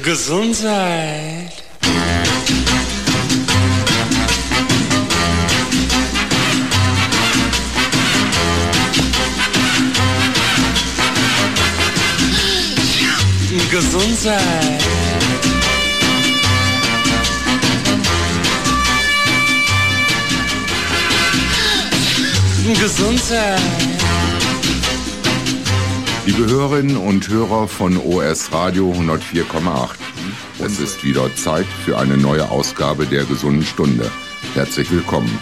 Gesundheit. Gesundheit. Gesundheit. Liebe Hörerinnen und Hörer von OS Radio 104,8. Es ist wieder Zeit für eine neue Ausgabe der gesunden Stunde. Herzlich willkommen.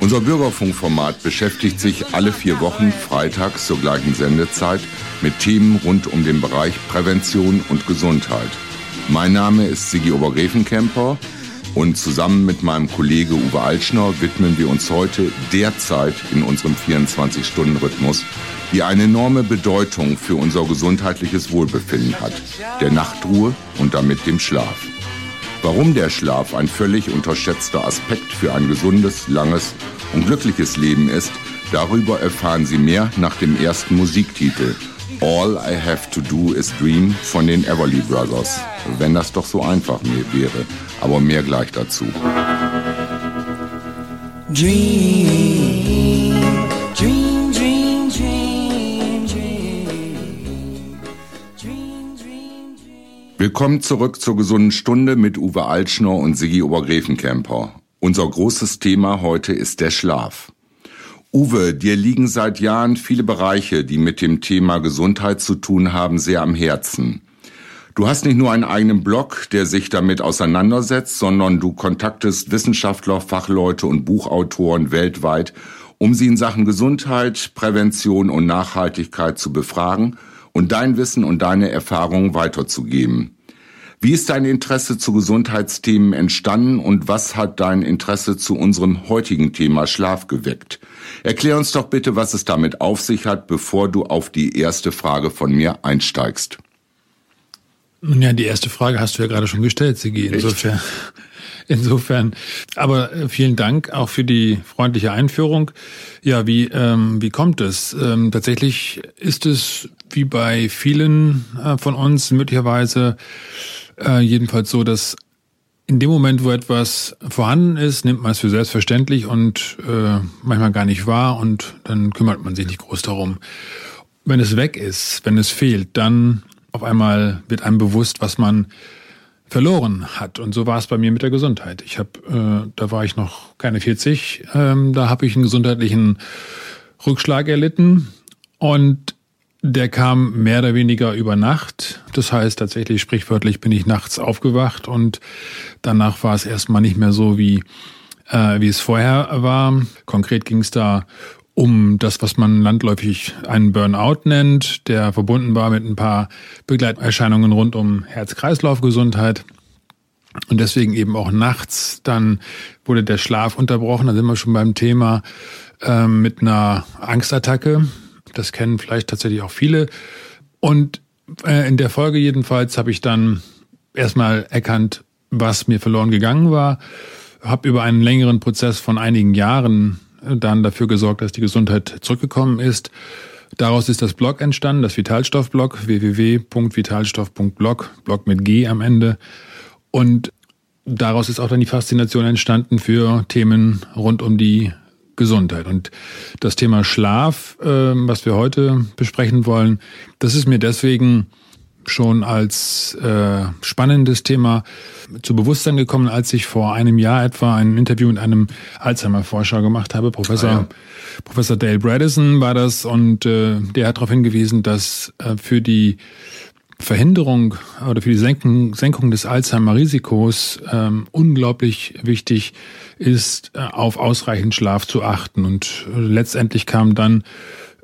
Unser Bürgerfunkformat beschäftigt sich alle vier Wochen freitags zur gleichen Sendezeit mit Themen rund um den Bereich Prävention und Gesundheit. Mein Name ist Sigi Obergräfenkemper und zusammen mit meinem Kollege Uwe Altschner widmen wir uns heute der Zeit in unserem 24-Stunden-Rhythmus, die eine enorme Bedeutung für unser gesundheitliches Wohlbefinden hat, der Nachtruhe und damit dem Schlaf. Warum der Schlaf ein völlig unterschätzter Aspekt für ein gesundes, langes und glückliches Leben ist, darüber erfahren Sie mehr nach dem ersten Musiktitel All I Have to Do is Dream von den Everly Brothers. Wenn das doch so einfach wäre, aber mehr gleich dazu. Dream, dream, Willkommen zurück zur gesunden Stunde mit Uwe Altschner und Sigi Obergräfenkemper. Unser großes Thema heute ist der Schlaf. Uwe, dir liegen seit Jahren viele Bereiche, die mit dem Thema Gesundheit zu tun haben, sehr am Herzen. Du hast nicht nur einen eigenen Blog, der sich damit auseinandersetzt, sondern du kontaktest Wissenschaftler, Fachleute und Buchautoren weltweit, um sie in Sachen Gesundheit, Prävention und Nachhaltigkeit zu befragen und dein Wissen und deine Erfahrungen weiterzugeben. Wie ist dein Interesse zu Gesundheitsthemen entstanden und was hat dein Interesse zu unserem heutigen Thema Schlaf geweckt? Erklär uns doch bitte, was es damit auf sich hat, bevor du auf die erste Frage von mir einsteigst. Nun ja, die erste Frage hast du ja gerade schon gestellt, Sigi. Insofern, insofern. Aber äh, vielen Dank auch für die freundliche Einführung. Ja, wie ähm, wie kommt es? Ähm, tatsächlich ist es wie bei vielen äh, von uns möglicherweise äh, jedenfalls so, dass in dem Moment, wo etwas vorhanden ist, nimmt man es für selbstverständlich und äh, manchmal gar nicht wahr und dann kümmert man sich nicht groß darum. Wenn es weg ist, wenn es fehlt, dann auf einmal wird einem bewusst, was man verloren hat. Und so war es bei mir mit der Gesundheit. Ich habe, äh, da war ich noch keine 40, ähm, da habe ich einen gesundheitlichen Rückschlag erlitten und der kam mehr oder weniger über Nacht. Das heißt tatsächlich, sprichwörtlich bin ich nachts aufgewacht und danach war es erstmal nicht mehr so, wie, äh, wie es vorher war. Konkret ging es da um das, was man landläufig einen Burnout nennt, der verbunden war mit ein paar Begleiterscheinungen rund um Herz-Kreislauf-Gesundheit. Und deswegen eben auch nachts, dann wurde der Schlaf unterbrochen, da sind wir schon beim Thema, äh, mit einer Angstattacke das kennen vielleicht tatsächlich auch viele. Und äh, in der Folge jedenfalls habe ich dann erstmal erkannt, was mir verloren gegangen war, habe über einen längeren Prozess von einigen Jahren dann dafür gesorgt, dass die Gesundheit zurückgekommen ist. Daraus ist das Blog entstanden, das Vitalstoff-Blog, www.vitalstoff.blog, Blog mit G am Ende. Und daraus ist auch dann die Faszination entstanden für Themen rund um die Gesundheit. Und das Thema Schlaf, äh, was wir heute besprechen wollen, das ist mir deswegen schon als äh, spannendes Thema zu Bewusstsein gekommen, als ich vor einem Jahr etwa ein Interview mit einem Alzheimer-Forscher gemacht habe. Professor, ah, ja. Professor Dale Bradison war das und äh, der hat darauf hingewiesen, dass äh, für die Verhinderung oder für die Senkung, Senkung des Alzheimer-Risikos ähm, unglaublich wichtig ist, äh, auf ausreichend Schlaf zu achten. Und äh, letztendlich kam dann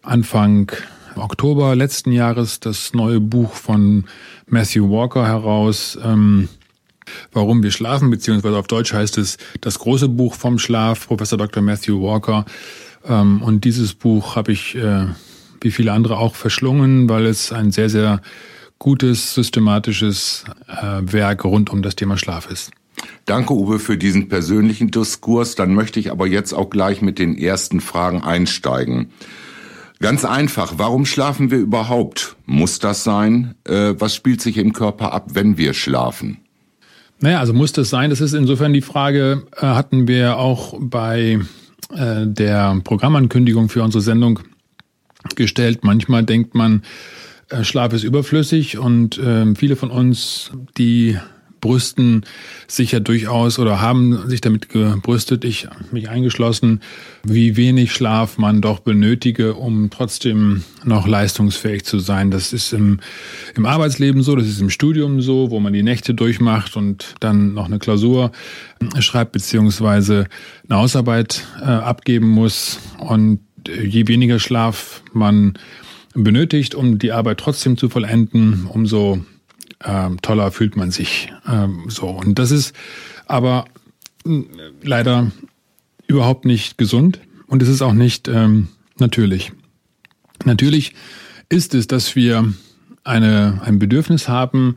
Anfang Oktober letzten Jahres das neue Buch von Matthew Walker heraus, ähm, Warum wir schlafen, beziehungsweise auf Deutsch heißt es das große Buch vom Schlaf, Professor Dr. Matthew Walker. Ähm, und dieses Buch habe ich, äh, wie viele andere auch, verschlungen, weil es ein sehr, sehr gutes, systematisches äh, Werk rund um das Thema Schlaf ist. Danke, Uwe, für diesen persönlichen Diskurs. Dann möchte ich aber jetzt auch gleich mit den ersten Fragen einsteigen. Ganz einfach, warum schlafen wir überhaupt? Muss das sein? Äh, was spielt sich im Körper ab, wenn wir schlafen? Naja, also muss das sein? Das ist insofern die Frage, äh, hatten wir auch bei äh, der Programmankündigung für unsere Sendung gestellt. Manchmal denkt man, äh, Schlaf ist überflüssig und äh, viele von uns, die brüsten sich ja durchaus oder haben sich damit gebrüstet, ich mich eingeschlossen, wie wenig Schlaf man doch benötige, um trotzdem noch leistungsfähig zu sein. Das ist im, im Arbeitsleben so, das ist im Studium so, wo man die Nächte durchmacht und dann noch eine Klausur schreibt beziehungsweise eine Hausarbeit äh, abgeben muss. Und je weniger Schlaf man benötigt, um die Arbeit trotzdem zu vollenden, umso ähm, toller fühlt man sich ähm, so. Und das ist aber äh, leider überhaupt nicht gesund und es ist auch nicht ähm, natürlich. Natürlich ist es, dass wir eine, ein Bedürfnis haben,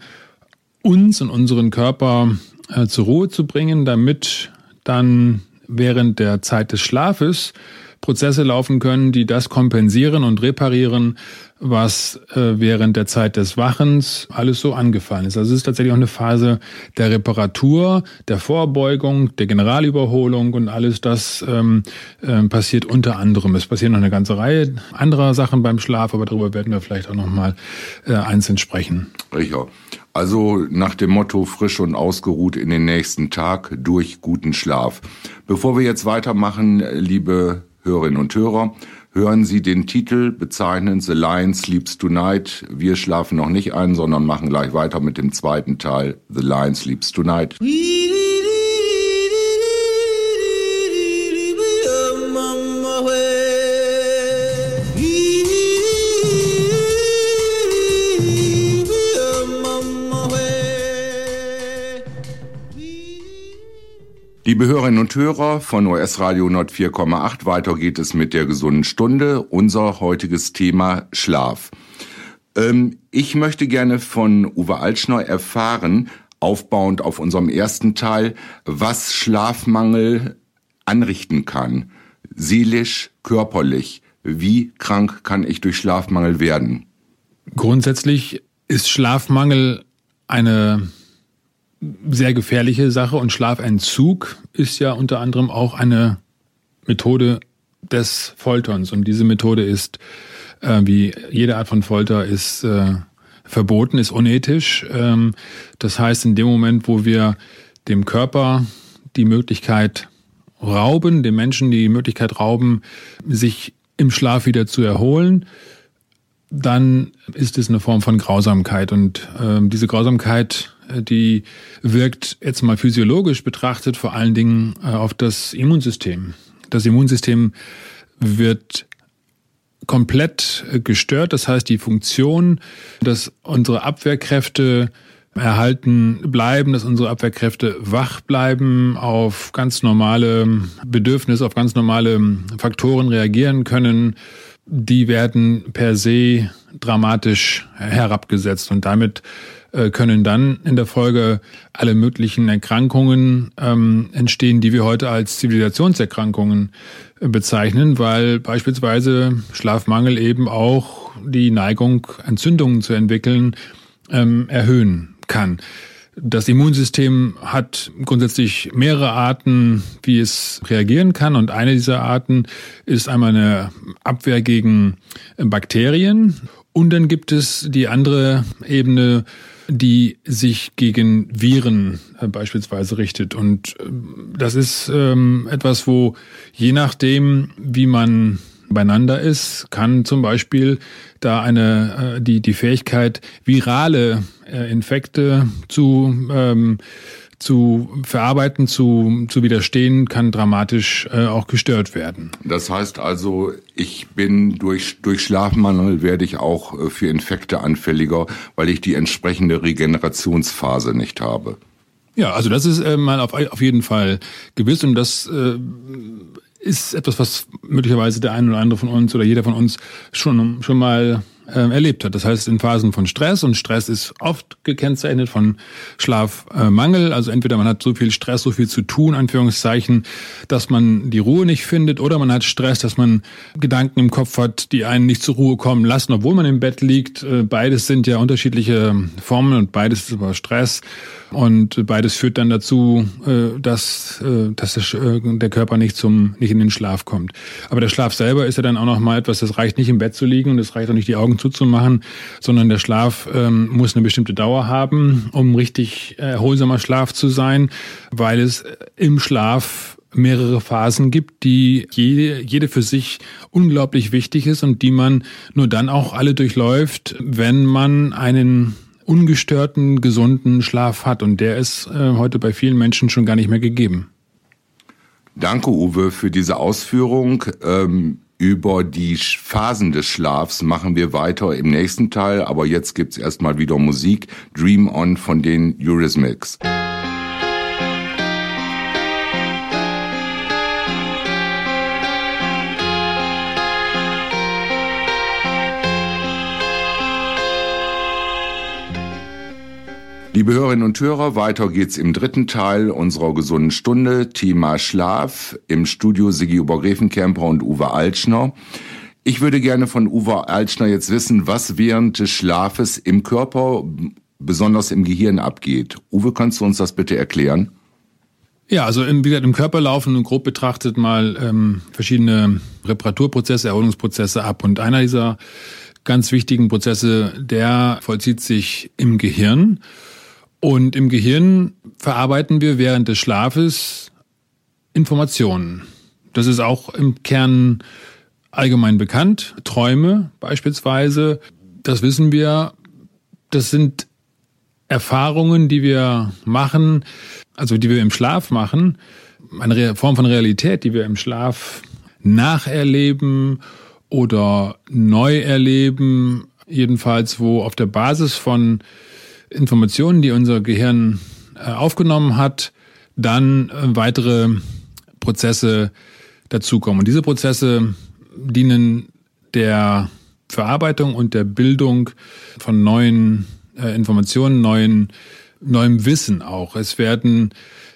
uns und unseren Körper äh, zur Ruhe zu bringen, damit dann während der Zeit des Schlafes Prozesse laufen können, die das kompensieren und reparieren, was äh, während der Zeit des Wachens alles so angefallen ist. Also es ist tatsächlich auch eine Phase der Reparatur, der Vorbeugung, der Generalüberholung und alles das ähm, äh, passiert unter anderem. Es passieren noch eine ganze Reihe anderer Sachen beim Schlaf, aber darüber werden wir vielleicht auch noch mal äh, einzeln sprechen. Richard. Also nach dem Motto frisch und ausgeruht in den nächsten Tag durch guten Schlaf. Bevor wir jetzt weitermachen, liebe Hörerinnen und Hörer, hören Sie den Titel bezeichnen The Lion Sleeps Tonight. Wir schlafen noch nicht ein, sondern machen gleich weiter mit dem zweiten Teil The Lion Sleeps Tonight. Liebe Hörerinnen und Hörer von OS Radio 104,8, weiter geht es mit der gesunden Stunde. Unser heutiges Thema Schlaf. Ähm, ich möchte gerne von Uwe Altschner erfahren, aufbauend auf unserem ersten Teil, was Schlafmangel anrichten kann. Seelisch, körperlich. Wie krank kann ich durch Schlafmangel werden? Grundsätzlich ist Schlafmangel eine sehr gefährliche Sache und Schlafentzug ist ja unter anderem auch eine Methode des Folterns und diese Methode ist, äh, wie jede Art von Folter, ist äh, verboten, ist unethisch. Ähm, das heißt, in dem Moment, wo wir dem Körper die Möglichkeit rauben, dem Menschen die Möglichkeit rauben, sich im Schlaf wieder zu erholen, dann ist es eine Form von Grausamkeit. Und äh, diese Grausamkeit die wirkt jetzt mal physiologisch betrachtet vor allen Dingen äh, auf das Immunsystem. Das Immunsystem wird komplett äh, gestört. Das heißt, die Funktion, dass unsere Abwehrkräfte erhalten bleiben, dass unsere Abwehrkräfte wach bleiben, auf ganz normale Bedürfnisse, auf ganz normale Faktoren reagieren können, die werden per se dramatisch herabgesetzt und damit äh, können dann in der Folge alle möglichen Erkrankungen ähm, entstehen, die wir heute als Zivilisationserkrankungen äh, bezeichnen, weil beispielsweise Schlafmangel eben auch die Neigung, Entzündungen zu entwickeln, ähm, erhöhen kann. Das Immunsystem hat grundsätzlich mehrere Arten, wie es reagieren kann. Und eine dieser Arten ist einmal eine Abwehr gegen Bakterien. Und dann gibt es die andere Ebene, die sich gegen Viren äh, beispielsweise richtet. Und äh, das ist ähm, etwas, wo je nachdem, wie man beieinander ist, kann zum Beispiel da eine äh, die die Fähigkeit virale äh, Infekte zu ähm, zu verarbeiten, zu, zu widerstehen, kann dramatisch äh, auch gestört werden. Das heißt also, ich bin durch, durch Schlafmangel werde ich auch äh, für Infekte anfälliger, weil ich die entsprechende Regenerationsphase nicht habe. Ja, also das ist äh, mal auf, auf jeden Fall gewiss und das äh, ist etwas, was möglicherweise der eine oder andere von uns oder jeder von uns schon, schon mal äh, erlebt hat. Das heißt, in Phasen von Stress und Stress ist oft gekennzeichnet von Schlafmangel. also entweder man hat so viel Stress, so viel zu tun, Anführungszeichen, dass man die Ruhe nicht findet oder man hat Stress, dass man Gedanken im Kopf hat, die einen nicht zur Ruhe kommen lassen, obwohl man im Bett liegt. Äh, beides sind ja unterschiedliche Formen und beides ist aber Stress. Und beides führt dann dazu, äh, dass, äh, dass der Körper nicht zum, nicht in den Schlaf kommt. Aber der Schlaf selber ist ja dann auch noch mal etwas, das reicht nicht im Bett zu liegen und es reicht auch nicht die Augen zuzumachen, sondern der Schlaf ähm, muss eine bestimmte Dauer haben, um richtig erholsamer Schlaf zu sein, weil es im Schlaf mehrere Phasen gibt, die jede, jede für sich unglaublich wichtig ist und die man nur dann auch alle durchläuft, wenn man einen ungestörten, gesunden Schlaf hat. Und der ist äh, heute bei vielen Menschen schon gar nicht mehr gegeben. Danke, Uwe, für diese Ausführung. Ähm, über die Phasen des Schlafs machen wir weiter im nächsten Teil, aber jetzt gibt's erstmal wieder Musik. Dream On von den Eurythmics. Liebe Hörerinnen und Hörer, weiter geht's im dritten Teil unserer gesunden Stunde. Thema Schlaf. Im Studio Sigi Obergräfenkämper und Uwe Altschner. Ich würde gerne von Uwe Altschner jetzt wissen, was während des Schlafes im Körper, besonders im Gehirn abgeht. Uwe, kannst du uns das bitte erklären? Ja, also im, wie gesagt, im Körper laufen grob betrachtet mal ähm, verschiedene Reparaturprozesse, Erholungsprozesse ab. Und einer dieser ganz wichtigen Prozesse, der vollzieht sich im Gehirn. Und im Gehirn verarbeiten wir während des Schlafes Informationen. Das ist auch im Kern allgemein bekannt. Träume beispielsweise, das wissen wir, das sind Erfahrungen, die wir machen, also die wir im Schlaf machen, eine Form von Realität, die wir im Schlaf nacherleben oder neu erleben, jedenfalls wo auf der Basis von Informationen, die unser Gehirn äh, aufgenommen hat, dann äh, weitere Prozesse dazukommen. Und diese Prozesse dienen der Verarbeitung und der Bildung von neuen äh, Informationen, neuen, neuem Wissen auch. Es werden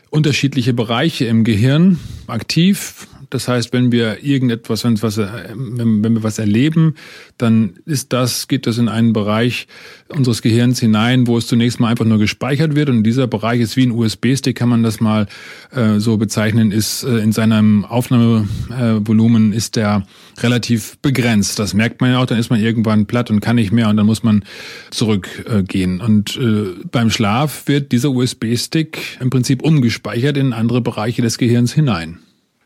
unterschiedliche Bereiche im Gehirn aktiv. Das heißt, wenn wir irgendetwas, wenn, was, wenn, wenn wir was erleben, dann ist das, geht das in einen Bereich unseres Gehirns hinein, wo es zunächst mal einfach nur gespeichert wird. Und dieser Bereich ist wie ein USB-Stick, kann man das mal äh, so bezeichnen, ist äh, in seinem Aufnahmevolumen ist der relativ begrenzt. Das merkt man ja auch, dann ist man irgendwann platt und kann nicht mehr und dann muss man zurückgehen. Äh, und äh, beim Schlaf wird dieser USB-Stick im Prinzip umgespeichert in andere Bereiche des Gehirns hinein.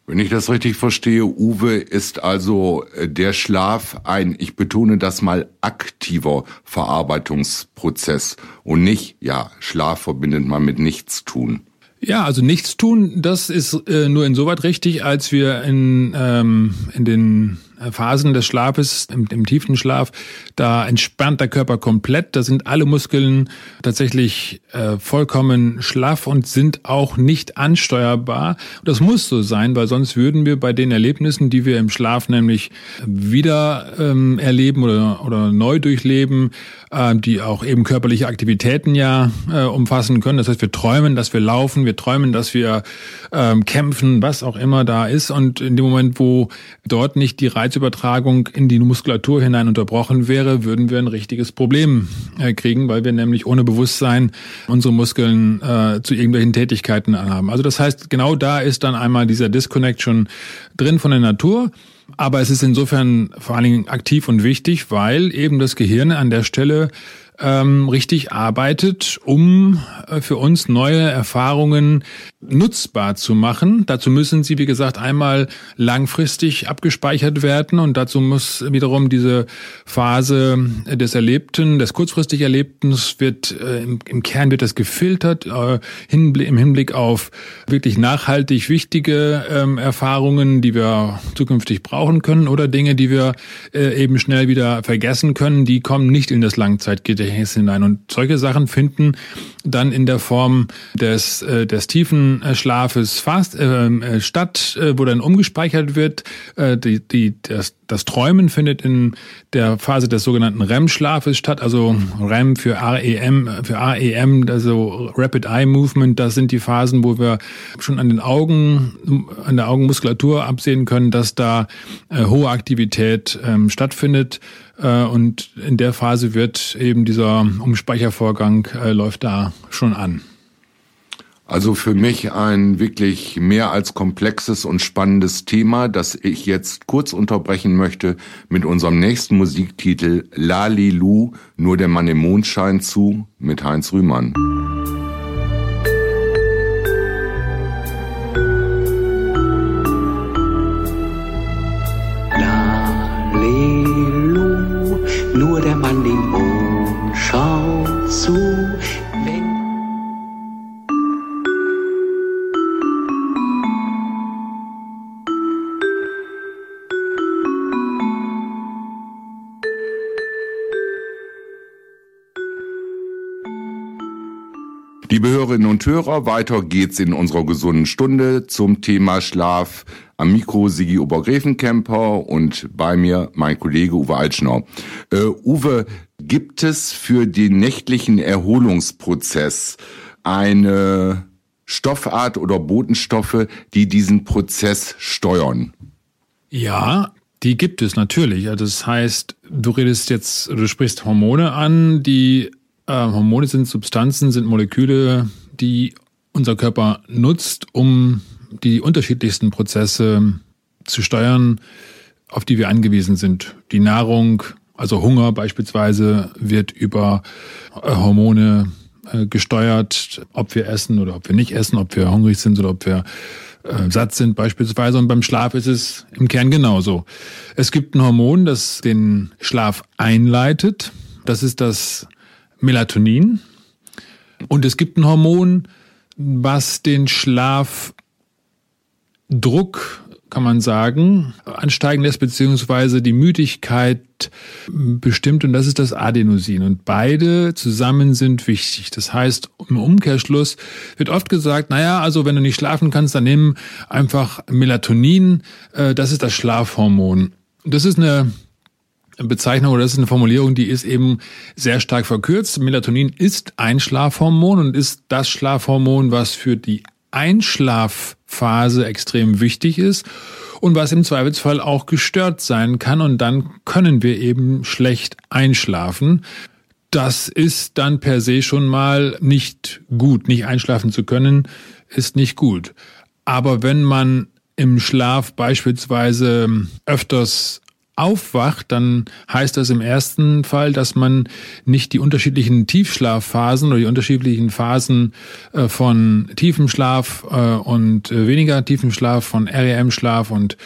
Wenn ich das richtig verstehe, Uwe, ist also äh, der Schlaf ein, ich betone das mal, aktiver Verarbeitungsprozess und nicht, ja, Schlaf verbindet man mit nichts tun. Ja, also nichts tun, das ist äh, nur insoweit richtig, als wir in, ähm, in den Phasen des Schlafes, im, im tiefen Schlaf, da entspannt der Körper komplett. Da sind alle Muskeln tatsächlich äh, vollkommen schlaff und sind auch nicht ansteuerbar. Das muss so sein, weil sonst würden wir bei den Erlebnissen, die wir im Schlaf nämlich wieder ähm, erleben oder, oder neu durchleben, äh, die auch eben körperliche Aktivitäten ja äh, umfassen können. Das heißt, wir träumen, dass wir laufen, wir träumen, dass wir ähm, kämpfen, was auch immer da ist. Und in dem Moment, wo dort nicht die Reiz Reizübertragung in die Muskulatur hinein unterbrochen wäre, würden wir ein richtiges Problem äh, kriegen, weil wir nämlich ohne Bewusstsein unsere Muskeln äh, zu irgendwelchen Tätigkeiten haben. Also das heißt, genau da ist dann einmal dieser Disconnect schon drin von der Natur. Aber es ist insofern vor allen Dingen aktiv und wichtig, weil eben das Gehirn an der Stelle ähm, richtig arbeitet, um äh, für uns neue Erfahrungen nutzbar zu machen. Dazu müssen sie, wie gesagt, einmal langfristig abgespeichert werden und dazu muss wiederum diese Phase des Erlebten, des kurzfristig Erlebten, wird äh, im, im, Kern wird das gefiltert äh, hin, im Hinblick auf wirklich nachhaltig wichtige ähm, Erfahrungen, die wir zukünftig brauchen können oder Dinge, die wir äh, eben schnell wieder vergessen können, die kommen nicht in das Langzeitgedächtnis Gedächtnis hinein. Und solche Sachen finden dann in der Form des, äh, des tiefen äh, Schlafes fast ähm, äh, statt, äh, wo dann umgespeichert wird. Äh, die, die, das, das Träumen findet in der Phase des sogenannten REM-Schlafes statt, also REM für REM, für AEM, also Rapid Eye Movement. Das sind die Phasen, wo wir schon an den Augen, an der Augenmuskulatur absehen können, dass da äh, hohe Aktivität ähm, stattfindet. Äh, und in der Phase wird eben dieser Umspeichervorgang äh, läuft da schon an. Also für mich ein wirklich mehr als komplexes und spannendes Thema, das ich jetzt kurz unterbrechen möchte mit unserem nächsten Musiktitel Lalilu, nur der Mann im Mondschein zu mit Heinz Rühmann. nur der Mann im Mond. schaut zu, Liebe Hörerinnen und Hörer, weiter geht's in unserer gesunden Stunde zum Thema Schlaf. Am Mikro Sigi Obergräfenkemper und bei mir mein Kollege Uwe Altschnau. Äh, Uwe, gibt es für den nächtlichen Erholungsprozess eine Stoffart oder Botenstoffe, die diesen Prozess steuern? Ja, die gibt es natürlich. Das heißt, du redest jetzt, du sprichst Hormone an, die äh, Hormone sind Substanzen, sind Moleküle, die unser Körper nutzt, um die unterschiedlichsten Prozesse zu steuern, auf die wir angewiesen sind. Die Nahrung, also Hunger beispielsweise, wird über äh, Hormone äh, gesteuert, ob wir essen oder ob wir nicht essen, ob wir hungrig sind oder ob wir äh, satt sind beispielsweise. Und beim Schlaf ist es im Kern genauso. Es gibt ein Hormon, das den Schlaf einleitet. Das ist das Melatonin. Und es gibt ein Hormon, was den Schlafdruck, kann man sagen, ansteigen lässt, beziehungsweise die Müdigkeit bestimmt, und das ist das Adenosin. Und beide zusammen sind wichtig. Das heißt, im Umkehrschluss wird oft gesagt, naja, also wenn du nicht schlafen kannst, dann nimm einfach Melatonin, äh, das ist das Schlafhormon. Das ist eine Bezeichnung oder das ist eine Formulierung, die ist eben sehr stark verkürzt. Melatonin ist ein Schlafhormon und ist das Schlafhormon, was für die Einschlafphase extrem wichtig ist und was im Zweifelsfall auch gestört sein kann und dann können wir eben schlecht einschlafen. Das ist dann per se schon mal nicht gut. Nicht einschlafen zu können, ist nicht gut. Aber wenn man im Schlaf beispielsweise öfters aufwacht, dann heißt das im ersten Fall, dass man nicht die unterschiedlichen Tiefschlafphasen oder die unterschiedlichen Phasen äh, von tiefem Schlaf äh, und äh, weniger tiefem Schlaf, von REM-Schlaf und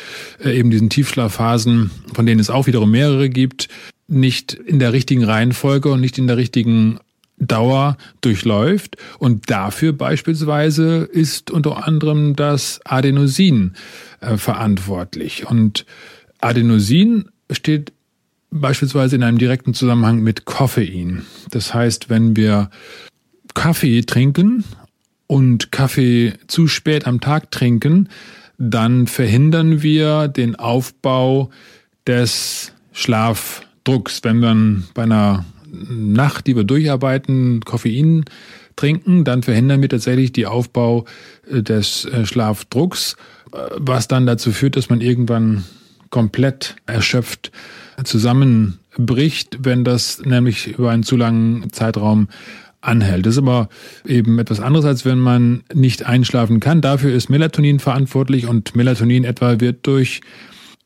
eben diesen Tiefschlafphasen, von denen es auch wiederum mehrere gibt, nicht in der richtigen Reihenfolge und nicht in der richtigen Dauer durchläuft. Und dafür beispielsweise ist unter anderem das Adenosin verantwortlich. Und Adenosin steht beispielsweise in einem direkten Zusammenhang mit Koffein. Das heißt, wenn wir Kaffee trinken und Kaffee zu spät am Tag trinken, dann verhindern wir den Aufbau des Schlafdrucks. Wenn wir bei einer Nacht, die wir durcharbeiten, Koffein trinken, dann verhindern wir tatsächlich die Aufbau äh, des äh, Schlafdrucks, äh, was dann dazu führt, dass man irgendwann komplett erschöpft zusammenbricht, wenn das nämlich über einen zu langen Zeitraum anhält. Das ist aber eben etwas anderes, als wenn man nicht einschlafen kann. Dafür ist Melatonin verantwortlich und Melatonin etwa wird durch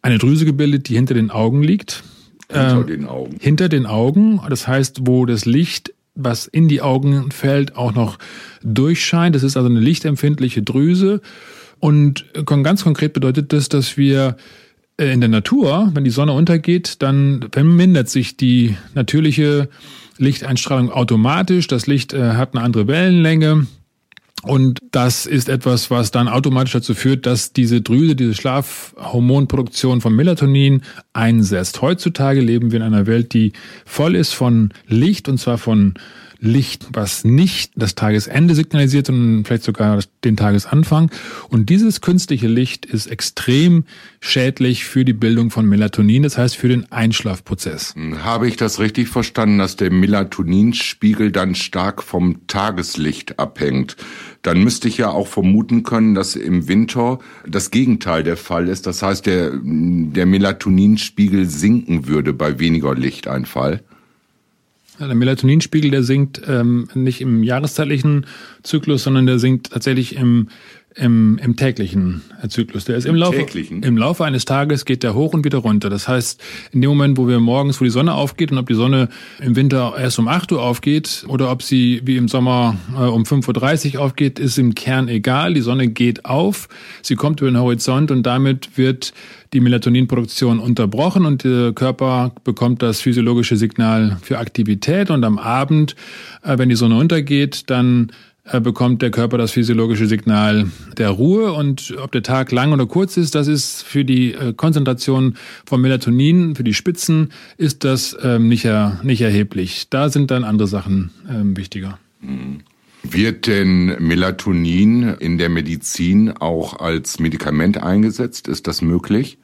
eine Drüse gebildet, die hinter den Augen liegt. Hinter äh, den Augen. Hinter den Augen. Das heißt, wo das Licht, was in die Augen fällt, auch noch durchscheint. Das ist also eine lichtempfindliche Drüse. Und ganz konkret bedeutet das, dass wir in der Natur, wenn die Sonne untergeht, dann vermindert sich die natürliche Lichteinstrahlung automatisch. Das Licht äh, hat eine andere Wellenlänge. Und das ist etwas, was dann automatisch dazu führt, dass diese Drüse, diese Schlafhormonproduktion von Melatonin einsetzt. Heutzutage leben wir in einer Welt, die voll ist von Licht und zwar von Licht, was nicht das Tagesende signalisiert, sondern vielleicht sogar den Tagesanfang. Und dieses künstliche Licht ist extrem schädlich für die Bildung von Melatonin, das heißt für den Einschlafprozess. Habe ich das richtig verstanden, dass der Melatoninspiegel dann stark vom Tageslicht abhängt? Dann müsste ich ja auch vermuten können, dass im Winter das Gegenteil der Fall ist. Das heißt, der, der Melatoninspiegel sinken würde bei weniger Lichteinfall. Der Melatoninspiegel, der sinkt ähm, nicht im jahreszeitlichen Zyklus, sondern der sinkt tatsächlich im, im, im täglichen Zyklus. Der ist im, Laufe, im Laufe eines Tages geht der hoch und wieder runter. Das heißt, in dem Moment, wo wir morgens, wo die Sonne aufgeht und ob die Sonne im Winter erst um 8 Uhr aufgeht oder ob sie wie im Sommer äh, um 5.30 Uhr aufgeht, ist im Kern egal. Die Sonne geht auf, sie kommt über den Horizont und damit wird die Melatoninproduktion unterbrochen und der Körper bekommt das physiologische Signal für Aktivität und am Abend, äh, wenn die Sonne untergeht, dann bekommt der Körper das physiologische Signal der Ruhe und ob der Tag lang oder kurz ist, das ist für die äh, Konzentration von Melatonin, für die Spitzen, ist das ähm, nicht, nicht erheblich. Da sind dann andere Sachen ähm, wichtiger. Mhm. Wird denn Melatonin in der Medizin auch als Medikament eingesetzt? Ist das möglich?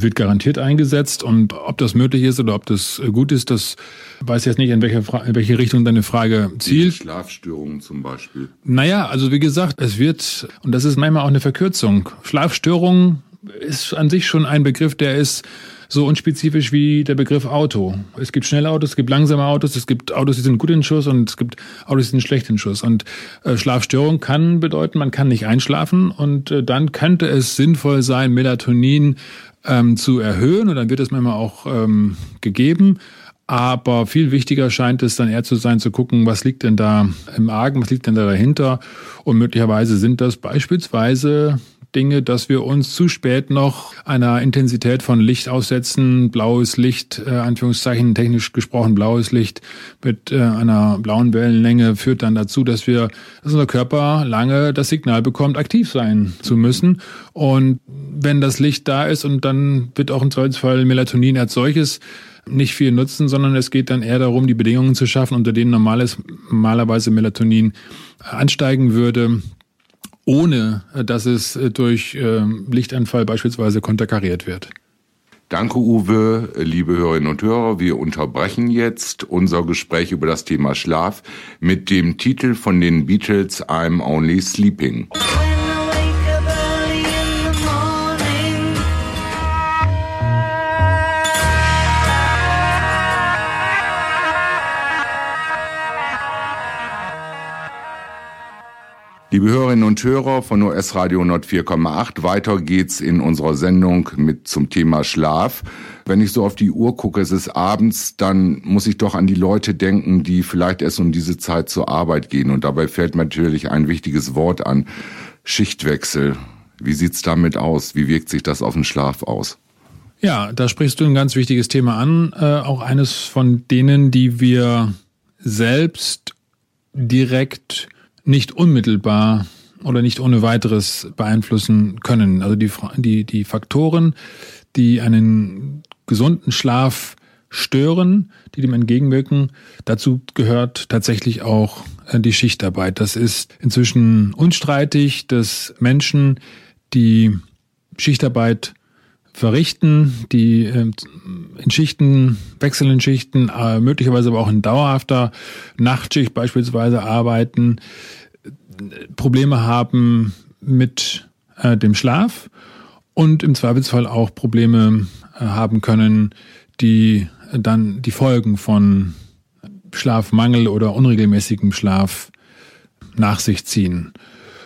Wird garantiert eingesetzt und ob das möglich ist oder ob das gut ist, das weiß ich jetzt nicht, in welche, in welche Richtung deine Frage zielt. Die Schlafstörungen zum Beispiel. Naja, also wie gesagt, es wird, und das ist manchmal auch eine Verkürzung. Schlafstörungen ist an sich schon ein Begriff, der ist so unspezifisch wie der Begriff Auto. Es gibt schnelle Autos, es gibt langsame Autos, es gibt Autos, die sind gut in Schuss und es gibt Autos, die sind schlecht in Schuss. Und äh, Schlafstörung kann bedeuten, man kann nicht einschlafen und äh, dann könnte es sinnvoll sein, Melatonin ähm, zu erhöhen und dann wird es manchmal auch ähm, gegeben. Aber viel wichtiger scheint es dann eher zu sein, zu gucken, was liegt denn da im Argen, was liegt denn da dahinter. Und möglicherweise sind das beispielsweise Dinge, dass wir uns zu spät noch einer Intensität von Licht aussetzen. Blaues Licht, äh, Anführungszeichen technisch gesprochen, blaues Licht mit äh, einer blauen Wellenlänge führt dann dazu, dass wir, dass unser Körper lange das Signal bekommt, aktiv sein zu müssen. Und wenn das Licht da ist und dann wird auch im Zweifelsfall Melatonin als solches nicht viel nutzen, sondern es geht dann eher darum, die Bedingungen zu schaffen, unter denen normales, normalerweise Melatonin ansteigen würde ohne äh, dass es äh, durch ähm, Lichtanfall beispielsweise konterkariert wird. Danke, Uwe. Liebe Hörerinnen und Hörer, wir unterbrechen jetzt unser Gespräch über das Thema Schlaf mit dem Titel von den Beatles I'm Only Sleeping. Liebe Hörerinnen und Hörer von OS Radio 104,8, weiter geht's in unserer Sendung mit zum Thema Schlaf. Wenn ich so auf die Uhr gucke, es ist abends, dann muss ich doch an die Leute denken, die vielleicht erst um diese Zeit zur Arbeit gehen. Und dabei fällt natürlich ein wichtiges Wort an. Schichtwechsel. Wie sieht's damit aus? Wie wirkt sich das auf den Schlaf aus? Ja, da sprichst du ein ganz wichtiges Thema an. Äh, auch eines von denen, die wir selbst direkt nicht unmittelbar oder nicht ohne weiteres beeinflussen können. Also die, die, die Faktoren, die einen gesunden Schlaf stören, die dem entgegenwirken. Dazu gehört tatsächlich auch äh, die Schichtarbeit. Das ist inzwischen unstreitig, dass Menschen, die Schichtarbeit verrichten, die äh, in Schichten, wechselnden Schichten, äh, möglicherweise aber auch in dauerhafter Nachtschicht beispielsweise arbeiten, Probleme haben mit äh, dem Schlaf und im Zweifelsfall auch Probleme äh, haben können, die dann die Folgen von Schlafmangel oder unregelmäßigem Schlaf nach sich ziehen.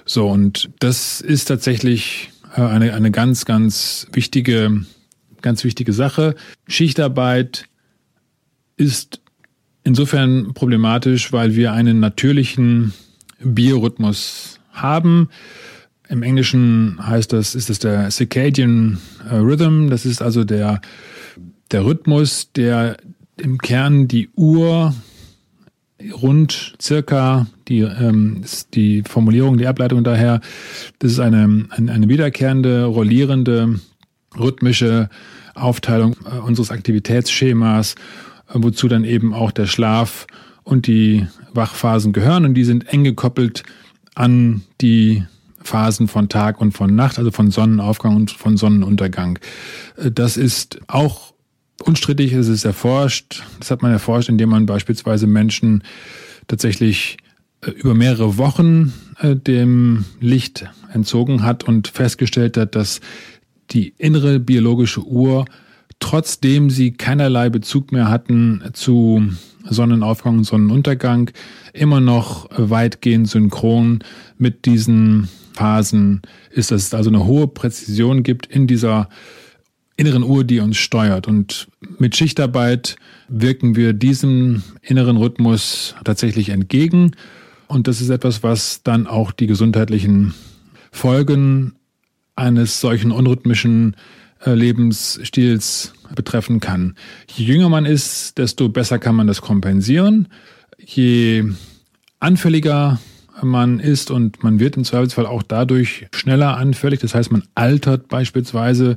So, und das ist tatsächlich eine, eine ganz, ganz wichtige, ganz wichtige Sache. Schichtarbeit ist insofern problematisch, weil wir einen natürlichen Biorhythmus haben. Im Englischen heißt das, ist es der Circadian äh, Rhythm. Das ist also der, der Rhythmus, der im Kern die Uhr rund circa, die, ähm, ist die Formulierung, die Ableitung daher, das ist eine, eine, wiederkehrende, rollierende, rhythmische Aufteilung äh, unseres Aktivitätsschemas, äh, wozu dann eben auch der Schlaf und die Wachphasen gehören und die sind eng gekoppelt an die Phasen von Tag und von Nacht, also von Sonnenaufgang und von Sonnenuntergang. Äh, das ist auch unstrittig, es ist erforscht. Das hat man erforscht, indem man beispielsweise Menschen tatsächlich äh, über mehrere Wochen äh, dem Licht entzogen hat und festgestellt hat, dass die innere biologische Uhr, trotzdem sie keinerlei Bezug mehr hatten zu Sonnenaufgang und Sonnenuntergang, immer noch weitgehend synchron mit diesen Phasen ist, dass es also eine hohe Präzision gibt in dieser inneren Uhr, die uns steuert. Und mit Schichtarbeit wirken wir diesem inneren Rhythmus tatsächlich entgegen. Und das ist etwas, was dann auch die gesundheitlichen Folgen eines solchen unrhythmischen äh, Lebensstils betreffen kann. Je jünger man ist, desto besser kann man das kompensieren. Je anfälliger man ist und man wird im Zweifelsfall auch dadurch schneller anfällig. Das heißt, man altert beispielsweise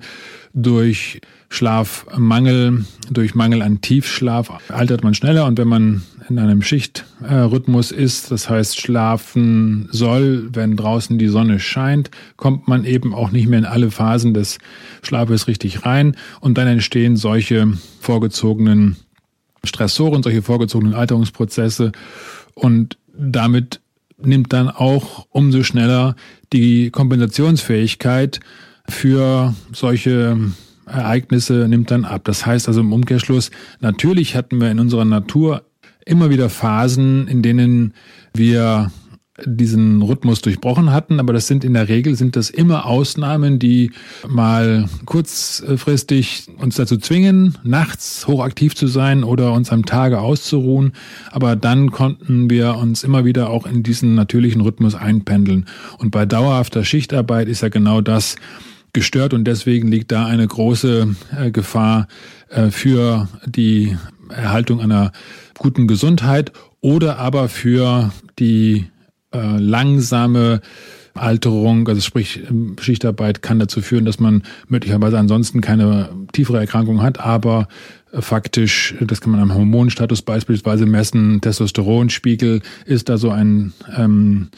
durch Schlafmangel, durch Mangel an Tiefschlaf altert man schneller. Und wenn man in einem Schichtrhythmus ist, das heißt schlafen soll, wenn draußen die Sonne scheint, kommt man eben auch nicht mehr in alle Phasen des Schlafes richtig rein. Und dann entstehen solche vorgezogenen Stressoren, solche vorgezogenen Alterungsprozesse. Und damit nimmt dann auch umso schneller die Kompensationsfähigkeit für solche Ereignisse nimmt dann ab. Das heißt also im Umkehrschluss, natürlich hatten wir in unserer Natur immer wieder Phasen, in denen wir diesen Rhythmus durchbrochen hatten, aber das sind in der Regel sind das immer Ausnahmen, die mal kurzfristig uns dazu zwingen, nachts hochaktiv zu sein oder uns am Tage auszuruhen, aber dann konnten wir uns immer wieder auch in diesen natürlichen Rhythmus einpendeln. Und bei dauerhafter Schichtarbeit ist ja genau das gestört und deswegen liegt da eine große äh, Gefahr äh, für die Erhaltung einer guten Gesundheit oder aber für die äh, langsame Alterung, also sprich ähm, Schichtarbeit kann dazu führen, dass man möglicherweise ansonsten keine tiefere Erkrankung hat, aber äh, faktisch, das kann man am Hormonstatus beispielsweise messen, Testosteronspiegel ist da so ein, ähm,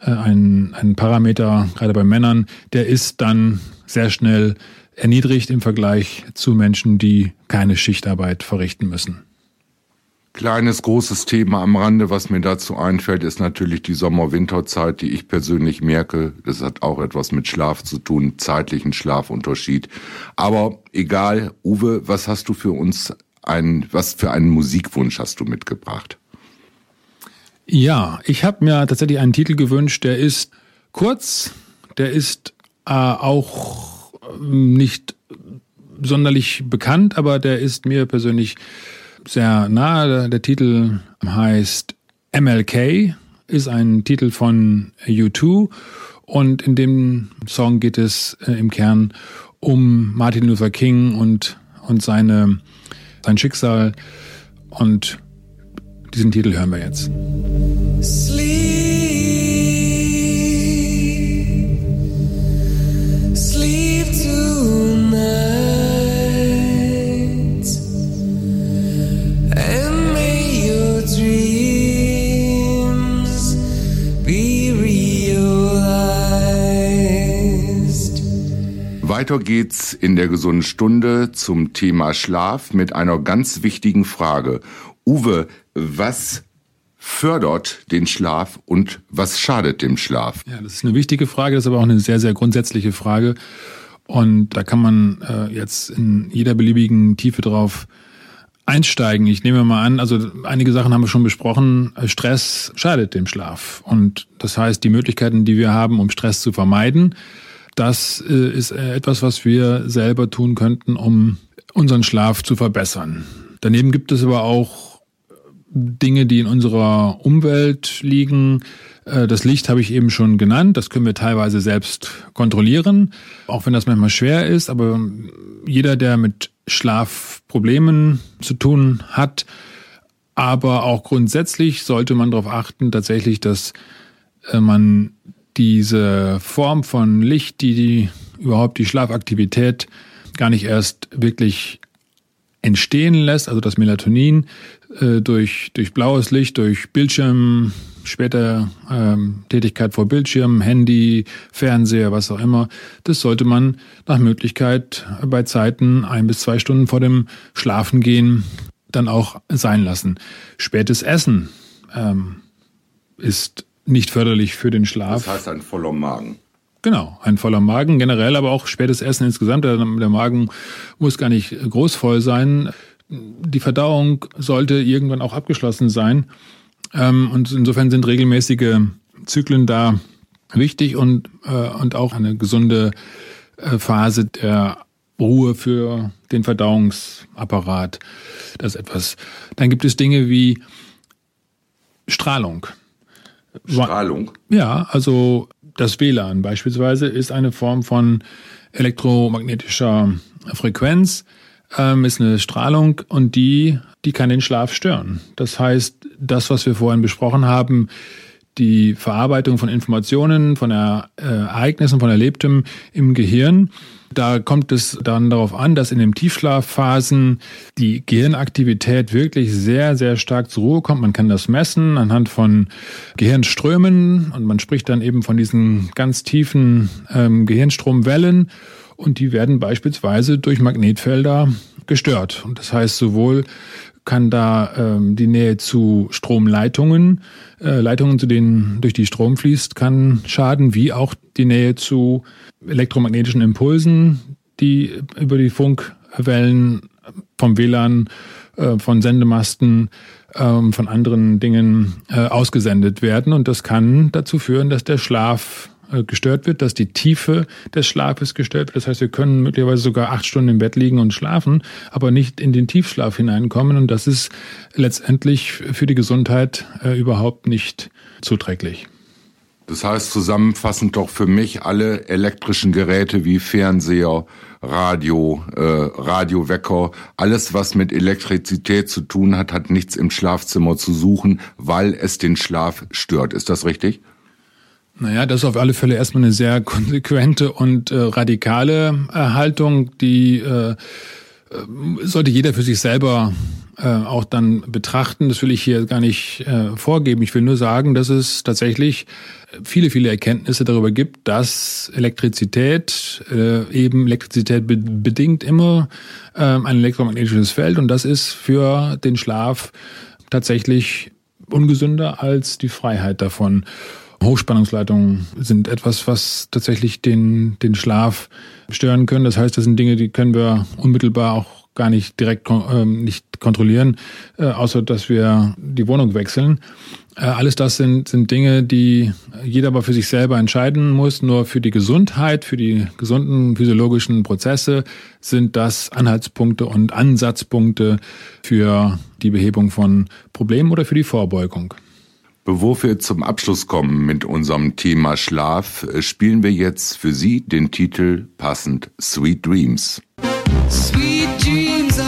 äh, ein, ein Parameter, gerade bei Männern, der ist dann sehr schnell erniedrigt im Vergleich zu Menschen, die keine Schichtarbeit verrichten müssen. Kleines, großes Thema am Rande, was mir dazu einfällt, ist natürlich die Sommer-Winterzeit, die ich persönlich merke. Das hat auch etwas mit Schlaf zu tun, zeitlichen Schlafunterschied. Aber egal, Uwe, was hast du für uns ein, was für einen Musikwunsch hast du mitgebracht? Ja, ich habe mir tatsächlich einen Titel gewünscht, der ist kurz, der ist äh, auch nicht sonderlich bekannt, aber der ist mir persönlich sehr nahe. Der Titel heißt MLK, ist ein Titel von U2 und in dem Song geht es äh, im Kern um Martin Luther King und, und seine, sein Schicksal und diesen Titel hören wir jetzt. Sleep. Weiter geht's in der gesunden Stunde zum Thema Schlaf mit einer ganz wichtigen Frage. Uwe, was fördert den Schlaf und was schadet dem Schlaf? Ja, das ist eine wichtige Frage, das ist aber auch eine sehr, sehr grundsätzliche Frage. Und da kann man äh, jetzt in jeder beliebigen Tiefe drauf einsteigen. Ich nehme mal an, also einige Sachen haben wir schon besprochen. Stress schadet dem Schlaf. Und das heißt, die Möglichkeiten, die wir haben, um Stress zu vermeiden, das äh, ist äh, etwas, was wir selber tun könnten, um unseren Schlaf zu verbessern. Daneben gibt es aber auch Dinge, die in unserer Umwelt liegen. Äh, das Licht habe ich eben schon genannt. Das können wir teilweise selbst kontrollieren, auch wenn das manchmal schwer ist. Aber jeder, der mit Schlafproblemen zu tun hat, Aber auch grundsätzlich sollte man darauf achten, tatsächlich, dass äh, man diese Form von Licht, die, die überhaupt die Schlafaktivität gar nicht erst wirklich entstehen lässt, also das Melatonin äh, durch, durch blaues Licht, durch Bildschirm, später ähm, Tätigkeit vor Bildschirm, Handy, Fernseher, was auch immer, das sollte man nach Möglichkeit bei Zeiten ein bis zwei Stunden vor dem Schlafengehen dann auch sein lassen. Spätes Essen ähm, ist nicht förderlich für den Schlaf. Das heißt ein voller Magen. Genau, ein voller Magen generell, aber auch spätes Essen insgesamt. Der, der Magen muss gar nicht groß voll sein. Die Verdauung sollte irgendwann auch abgeschlossen sein. Ähm, und insofern sind regelmäßige Zyklen da wichtig und, äh, und auch eine gesunde äh, Phase der Ruhe für den Verdauungsapparat. Das ist etwas. Dann gibt es Dinge wie Strahlung. Strahlung? Ja, also das WLAN beispielsweise ist eine Form von elektromagnetischer Frequenz, ähm, ist eine Strahlung und die, die kann den Schlaf stören. Das heißt, das, was wir vorhin besprochen haben, die Verarbeitung von Informationen, von äh, Ereignissen, von Erlebtem im Gehirn, da kommt es dann darauf an, dass in den Tiefschlafphasen die Gehirnaktivität wirklich sehr, sehr stark zur Ruhe kommt. Man kann das messen anhand von Gehirnströmen und man spricht dann eben von diesen ganz tiefen ähm, Gehirnstromwellen und die werden beispielsweise durch Magnetfelder gestört. Und das heißt sowohl kann da ähm, die Nähe zu Stromleitungen, äh, Leitungen, zu denen durch die Strom fließt, kann schaden, wie auch die Nähe zu elektromagnetischen Impulsen, die über die Funkwellen vom WLAN, äh, von Sendemasten, äh, von anderen Dingen äh, ausgesendet werden. Und das kann dazu führen, dass der Schlaf gestört wird, dass die Tiefe des Schlafes gestört wird. Das heißt, wir können möglicherweise sogar acht Stunden im Bett liegen und schlafen, aber nicht in den Tiefschlaf hineinkommen. Und das ist letztendlich für die Gesundheit äh, überhaupt nicht zuträglich. Das heißt zusammenfassend doch für mich alle elektrischen Geräte wie Fernseher, Radio, äh, Radiowecker, alles was mit Elektrizität zu tun hat, hat nichts im Schlafzimmer zu suchen, weil es den Schlaf stört. Ist das richtig? Naja, das ist auf alle Fälle erstmal eine sehr konsequente und äh, radikale äh, Haltung, die äh, äh, sollte jeder für sich selber äh, auch dann betrachten. Das will ich hier gar nicht äh, vorgeben. Ich will nur sagen, dass es tatsächlich viele, viele Erkenntnisse darüber gibt, dass Elektrizität äh, eben Elektrizität be bedingt immer äh, ein elektromagnetisches Feld und das ist für den Schlaf tatsächlich ungesünder als die Freiheit davon. Hochspannungsleitungen sind etwas, was tatsächlich den, den Schlaf stören können. Das heißt, das sind Dinge, die können wir unmittelbar auch gar nicht direkt ähm, nicht kontrollieren, äh, außer dass wir die Wohnung wechseln. Äh, alles das sind, sind Dinge, die jeder aber für sich selber entscheiden muss. Nur für die Gesundheit, für die gesunden physiologischen Prozesse sind das Anhaltspunkte und Ansatzpunkte für die Behebung von Problemen oder für die Vorbeugung. Bevor wir zum Abschluss kommen mit unserem Thema Schlaf, äh, spielen wir jetzt für Sie den Titel passend Sweet Dreams. Sweet Dreams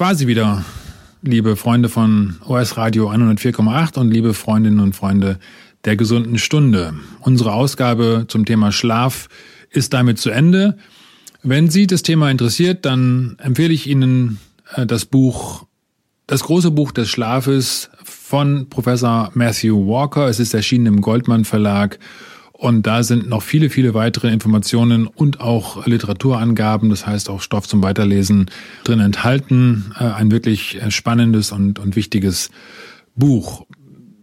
Das war sie wieder, liebe Freunde von OS Radio 104,8 und liebe Freundinnen und Freunde der gesunden Stunde. Unsere Ausgabe zum Thema Schlaf ist damit zu Ende. Wenn Sie das Thema interessiert, dann empfehle ich Ihnen äh, das Buch, das große Buch des Schlafes von Professor Matthew Walker. Es ist erschienen im Goldmann Verlag und da sind noch viele, viele weitere Informationen und auch Literaturangaben, das heißt auch Stoff zum Weiterlesen drin enthalten. Äh, ein wirklich äh, spannendes und, und wichtiges Buch.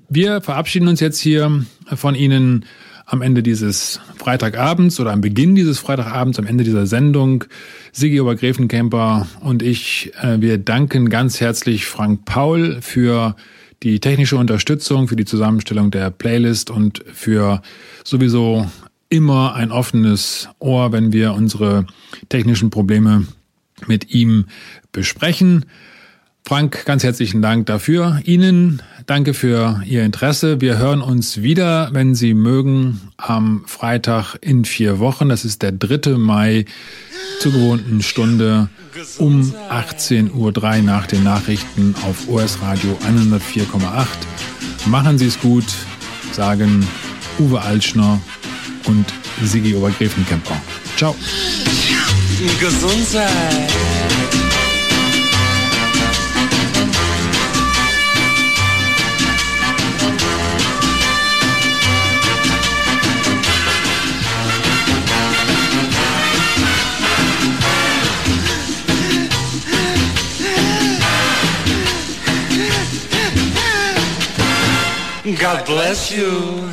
Wir verabschieden uns jetzt hier von Ihnen am Ende dieses Freitagabends oder am Beginn dieses Freitagabends, am Ende dieser Sendung. Sigi Obergräfenkemper und ich, äh, wir danken ganz herzlich Frank Paul für die technische Unterstützung, für die Zusammenstellung der Playlist und für sowieso immer ein offenes Ohr, wenn wir unsere technischen Probleme mit ihm besprechen. Frank, ganz herzlichen Dank dafür. Ihnen danke für Ihr Interesse. Wir hören uns wieder, wenn Sie mögen, am Freitag in vier Wochen. Das ist der 3. Mai zur gewohnten Stunde um 18.03 Uhr nach den Nachrichten auf OS Radio 104,8. Machen Sie es gut, sagen Uwe Altschner und Sigi Obergräfenkemper. Ciao. Gesundheit. God bless you.